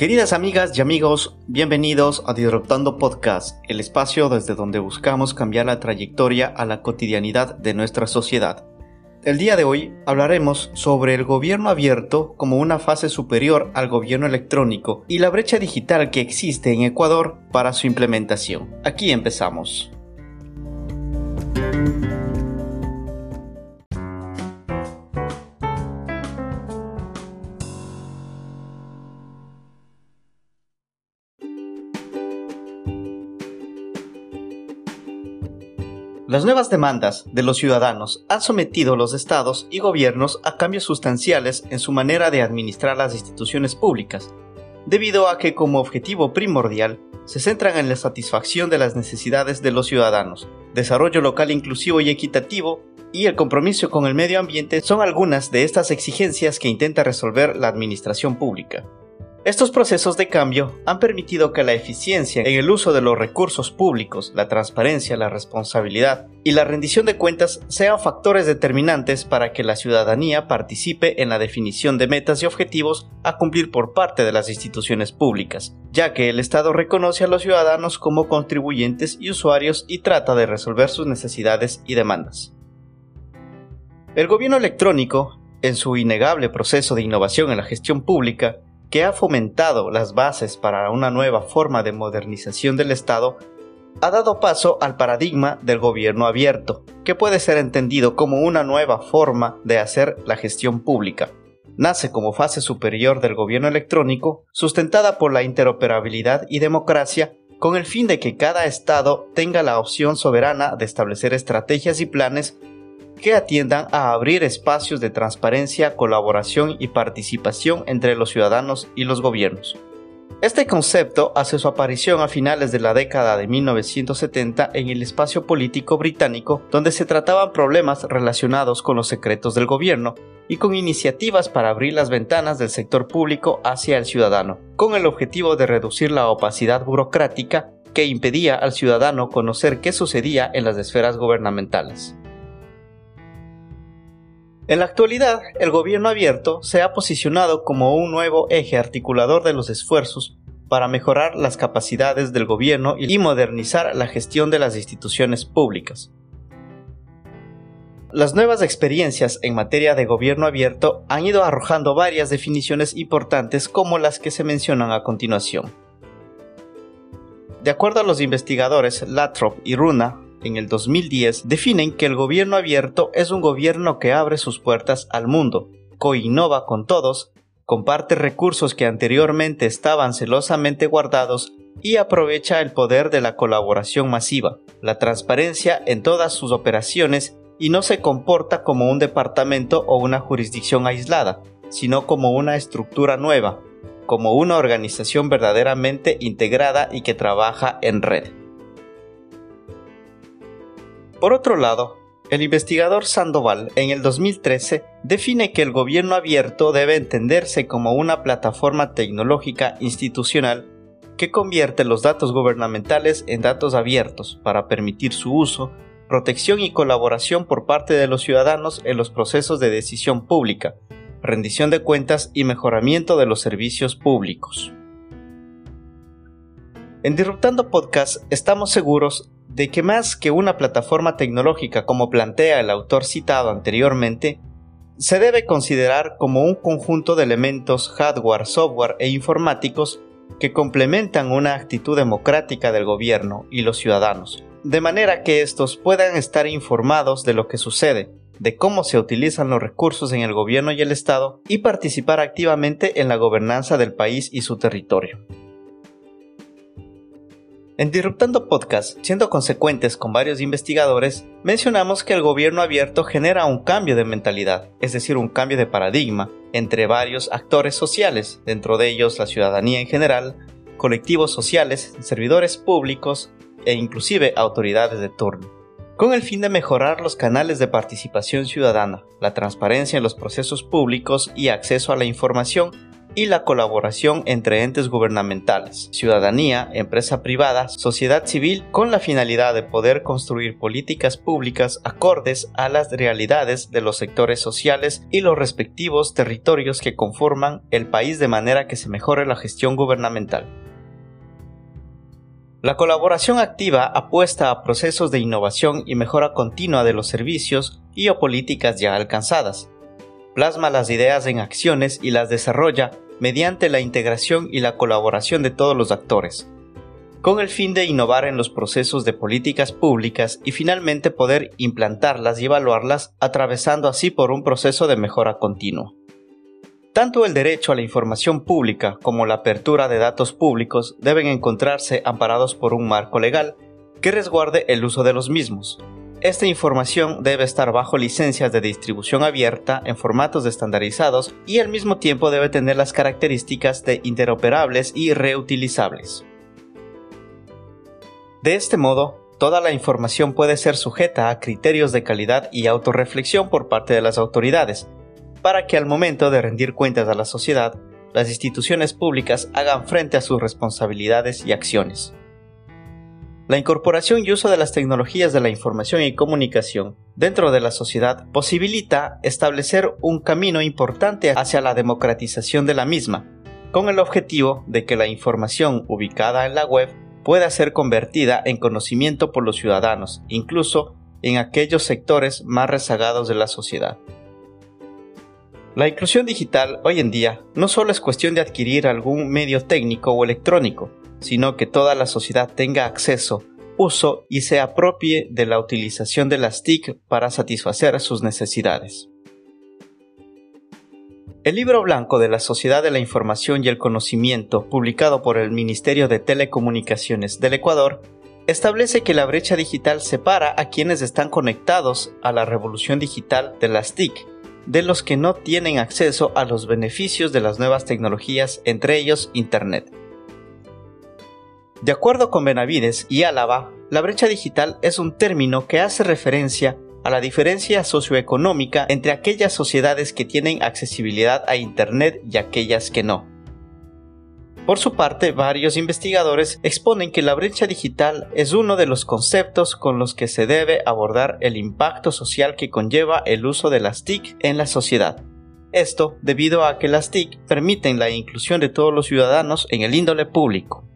Queridas amigas y amigos, bienvenidos a Disruptando Podcast, el espacio desde donde buscamos cambiar la trayectoria a la cotidianidad de nuestra sociedad. El día de hoy hablaremos sobre el gobierno abierto como una fase superior al gobierno electrónico y la brecha digital que existe en Ecuador para su implementación. Aquí empezamos. Las nuevas demandas de los ciudadanos han sometido a los estados y gobiernos a cambios sustanciales en su manera de administrar las instituciones públicas, debido a que como objetivo primordial se centran en la satisfacción de las necesidades de los ciudadanos, desarrollo local inclusivo y equitativo, y el compromiso con el medio ambiente son algunas de estas exigencias que intenta resolver la administración pública. Estos procesos de cambio han permitido que la eficiencia en el uso de los recursos públicos, la transparencia, la responsabilidad y la rendición de cuentas sean factores determinantes para que la ciudadanía participe en la definición de metas y objetivos a cumplir por parte de las instituciones públicas, ya que el Estado reconoce a los ciudadanos como contribuyentes y usuarios y trata de resolver sus necesidades y demandas. El gobierno electrónico, en su innegable proceso de innovación en la gestión pública, que ha fomentado las bases para una nueva forma de modernización del Estado, ha dado paso al paradigma del gobierno abierto, que puede ser entendido como una nueva forma de hacer la gestión pública. Nace como fase superior del gobierno electrónico, sustentada por la interoperabilidad y democracia, con el fin de que cada Estado tenga la opción soberana de establecer estrategias y planes que atiendan a abrir espacios de transparencia, colaboración y participación entre los ciudadanos y los gobiernos. Este concepto hace su aparición a finales de la década de 1970 en el espacio político británico, donde se trataban problemas relacionados con los secretos del gobierno y con iniciativas para abrir las ventanas del sector público hacia el ciudadano, con el objetivo de reducir la opacidad burocrática que impedía al ciudadano conocer qué sucedía en las esferas gubernamentales. En la actualidad, el gobierno abierto se ha posicionado como un nuevo eje articulador de los esfuerzos para mejorar las capacidades del gobierno y modernizar la gestión de las instituciones públicas. Las nuevas experiencias en materia de gobierno abierto han ido arrojando varias definiciones importantes como las que se mencionan a continuación. De acuerdo a los investigadores Latrop y Runa, en el 2010 definen que el gobierno abierto es un gobierno que abre sus puertas al mundo, coinnova con todos, comparte recursos que anteriormente estaban celosamente guardados y aprovecha el poder de la colaboración masiva, la transparencia en todas sus operaciones y no se comporta como un departamento o una jurisdicción aislada, sino como una estructura nueva, como una organización verdaderamente integrada y que trabaja en red. Por otro lado, el investigador Sandoval en el 2013 define que el gobierno abierto debe entenderse como una plataforma tecnológica institucional que convierte los datos gubernamentales en datos abiertos para permitir su uso, protección y colaboración por parte de los ciudadanos en los procesos de decisión pública, rendición de cuentas y mejoramiento de los servicios públicos. En Disruptando Podcast estamos seguros de que más que una plataforma tecnológica como plantea el autor citado anteriormente, se debe considerar como un conjunto de elementos hardware, software e informáticos que complementan una actitud democrática del gobierno y los ciudadanos, de manera que estos puedan estar informados de lo que sucede, de cómo se utilizan los recursos en el gobierno y el Estado y participar activamente en la gobernanza del país y su territorio. En Disruptando Podcast, siendo consecuentes con varios investigadores, mencionamos que el gobierno abierto genera un cambio de mentalidad, es decir, un cambio de paradigma, entre varios actores sociales, dentro de ellos la ciudadanía en general, colectivos sociales, servidores públicos e inclusive autoridades de turno, con el fin de mejorar los canales de participación ciudadana, la transparencia en los procesos públicos y acceso a la información y la colaboración entre entes gubernamentales, ciudadanía, empresa privada, sociedad civil, con la finalidad de poder construir políticas públicas acordes a las realidades de los sectores sociales y los respectivos territorios que conforman el país de manera que se mejore la gestión gubernamental. La colaboración activa apuesta a procesos de innovación y mejora continua de los servicios y o políticas ya alcanzadas, plasma las ideas en acciones y las desarrolla mediante la integración y la colaboración de todos los actores, con el fin de innovar en los procesos de políticas públicas y finalmente poder implantarlas y evaluarlas atravesando así por un proceso de mejora continua. Tanto el derecho a la información pública como la apertura de datos públicos deben encontrarse amparados por un marco legal que resguarde el uso de los mismos, esta información debe estar bajo licencias de distribución abierta en formatos estandarizados y al mismo tiempo debe tener las características de interoperables y reutilizables. De este modo, toda la información puede ser sujeta a criterios de calidad y autorreflexión por parte de las autoridades, para que al momento de rendir cuentas a la sociedad, las instituciones públicas hagan frente a sus responsabilidades y acciones. La incorporación y uso de las tecnologías de la información y comunicación dentro de la sociedad posibilita establecer un camino importante hacia la democratización de la misma, con el objetivo de que la información ubicada en la web pueda ser convertida en conocimiento por los ciudadanos, incluso en aquellos sectores más rezagados de la sociedad. La inclusión digital hoy en día no solo es cuestión de adquirir algún medio técnico o electrónico, sino que toda la sociedad tenga acceso, uso y se apropie de la utilización de las TIC para satisfacer sus necesidades. El libro blanco de la Sociedad de la Información y el Conocimiento, publicado por el Ministerio de Telecomunicaciones del Ecuador, establece que la brecha digital separa a quienes están conectados a la revolución digital de las TIC de los que no tienen acceso a los beneficios de las nuevas tecnologías, entre ellos Internet. De acuerdo con Benavides y Álava, la brecha digital es un término que hace referencia a la diferencia socioeconómica entre aquellas sociedades que tienen accesibilidad a Internet y aquellas que no. Por su parte, varios investigadores exponen que la brecha digital es uno de los conceptos con los que se debe abordar el impacto social que conlleva el uso de las TIC en la sociedad. Esto debido a que las TIC permiten la inclusión de todos los ciudadanos en el índole público.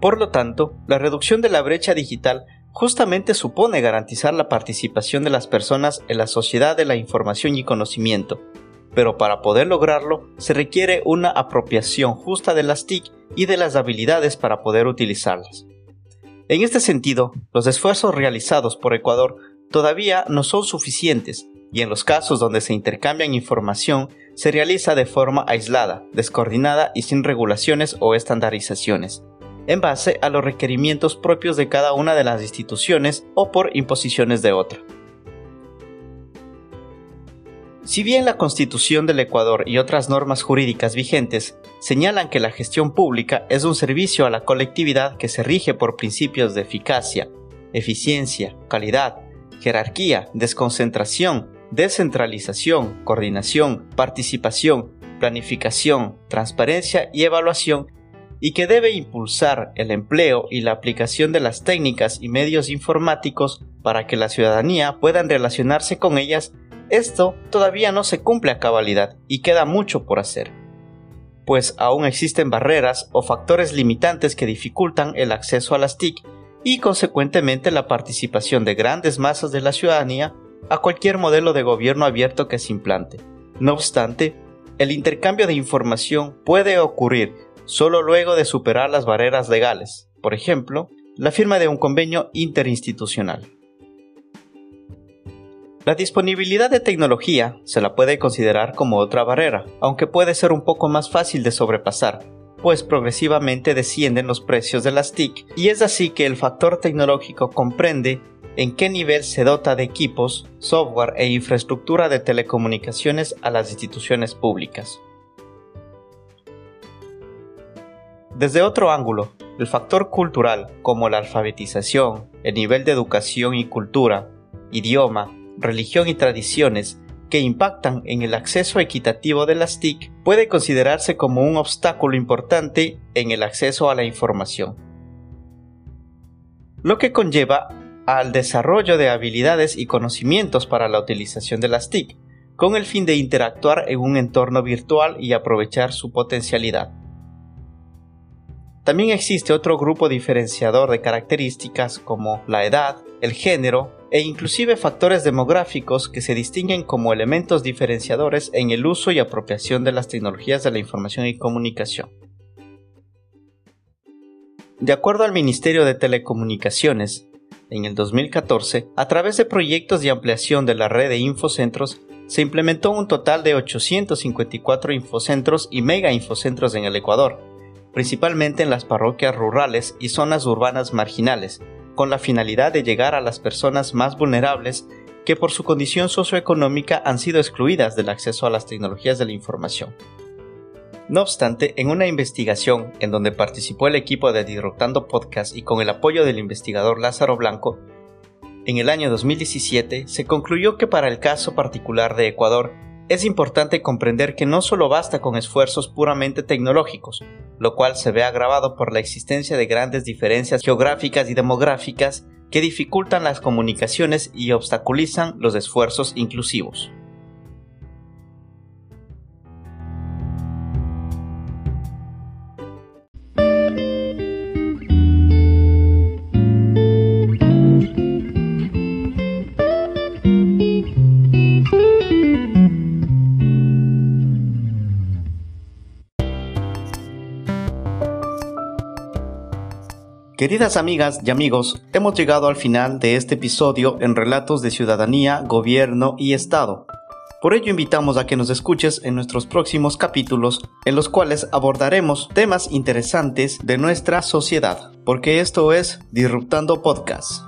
Por lo tanto, la reducción de la brecha digital justamente supone garantizar la participación de las personas en la sociedad de la información y conocimiento, pero para poder lograrlo se requiere una apropiación justa de las TIC y de las habilidades para poder utilizarlas. En este sentido, los esfuerzos realizados por Ecuador todavía no son suficientes y en los casos donde se intercambian información se realiza de forma aislada, descoordinada y sin regulaciones o estandarizaciones en base a los requerimientos propios de cada una de las instituciones o por imposiciones de otra. Si bien la Constitución del Ecuador y otras normas jurídicas vigentes señalan que la gestión pública es un servicio a la colectividad que se rige por principios de eficacia, eficiencia, calidad, jerarquía, desconcentración, descentralización, coordinación, participación, planificación, transparencia y evaluación, y que debe impulsar el empleo y la aplicación de las técnicas y medios informáticos para que la ciudadanía puedan relacionarse con ellas, esto todavía no se cumple a cabalidad y queda mucho por hacer, pues aún existen barreras o factores limitantes que dificultan el acceso a las TIC y consecuentemente la participación de grandes masas de la ciudadanía a cualquier modelo de gobierno abierto que se implante. No obstante, el intercambio de información puede ocurrir solo luego de superar las barreras legales, por ejemplo, la firma de un convenio interinstitucional. La disponibilidad de tecnología se la puede considerar como otra barrera, aunque puede ser un poco más fácil de sobrepasar, pues progresivamente descienden los precios de las TIC y es así que el factor tecnológico comprende en qué nivel se dota de equipos, software e infraestructura de telecomunicaciones a las instituciones públicas. Desde otro ángulo, el factor cultural, como la alfabetización, el nivel de educación y cultura, idioma, religión y tradiciones, que impactan en el acceso equitativo de las TIC puede considerarse como un obstáculo importante en el acceso a la información, lo que conlleva al desarrollo de habilidades y conocimientos para la utilización de las TIC, con el fin de interactuar en un entorno virtual y aprovechar su potencialidad. También existe otro grupo diferenciador de características como la edad, el género e inclusive factores demográficos que se distinguen como elementos diferenciadores en el uso y apropiación de las tecnologías de la información y comunicación. De acuerdo al Ministerio de Telecomunicaciones, en el 2014, a través de proyectos de ampliación de la red de infocentros, se implementó un total de 854 infocentros y mega infocentros en el Ecuador, principalmente en las parroquias rurales y zonas urbanas marginales, con la finalidad de llegar a las personas más vulnerables que por su condición socioeconómica han sido excluidas del acceso a las tecnologías de la información. No obstante, en una investigación en donde participó el equipo de Disruptando Podcast y con el apoyo del investigador Lázaro Blanco, en el año 2017 se concluyó que para el caso particular de Ecuador es importante comprender que no solo basta con esfuerzos puramente tecnológicos, lo cual se ve agravado por la existencia de grandes diferencias geográficas y demográficas que dificultan las comunicaciones y obstaculizan los esfuerzos inclusivos. Queridas amigas y amigos, hemos llegado al final de este episodio en Relatos de Ciudadanía, Gobierno y Estado. Por ello invitamos a que nos escuches en nuestros próximos capítulos en los cuales abordaremos temas interesantes de nuestra sociedad, porque esto es Disruptando Podcast.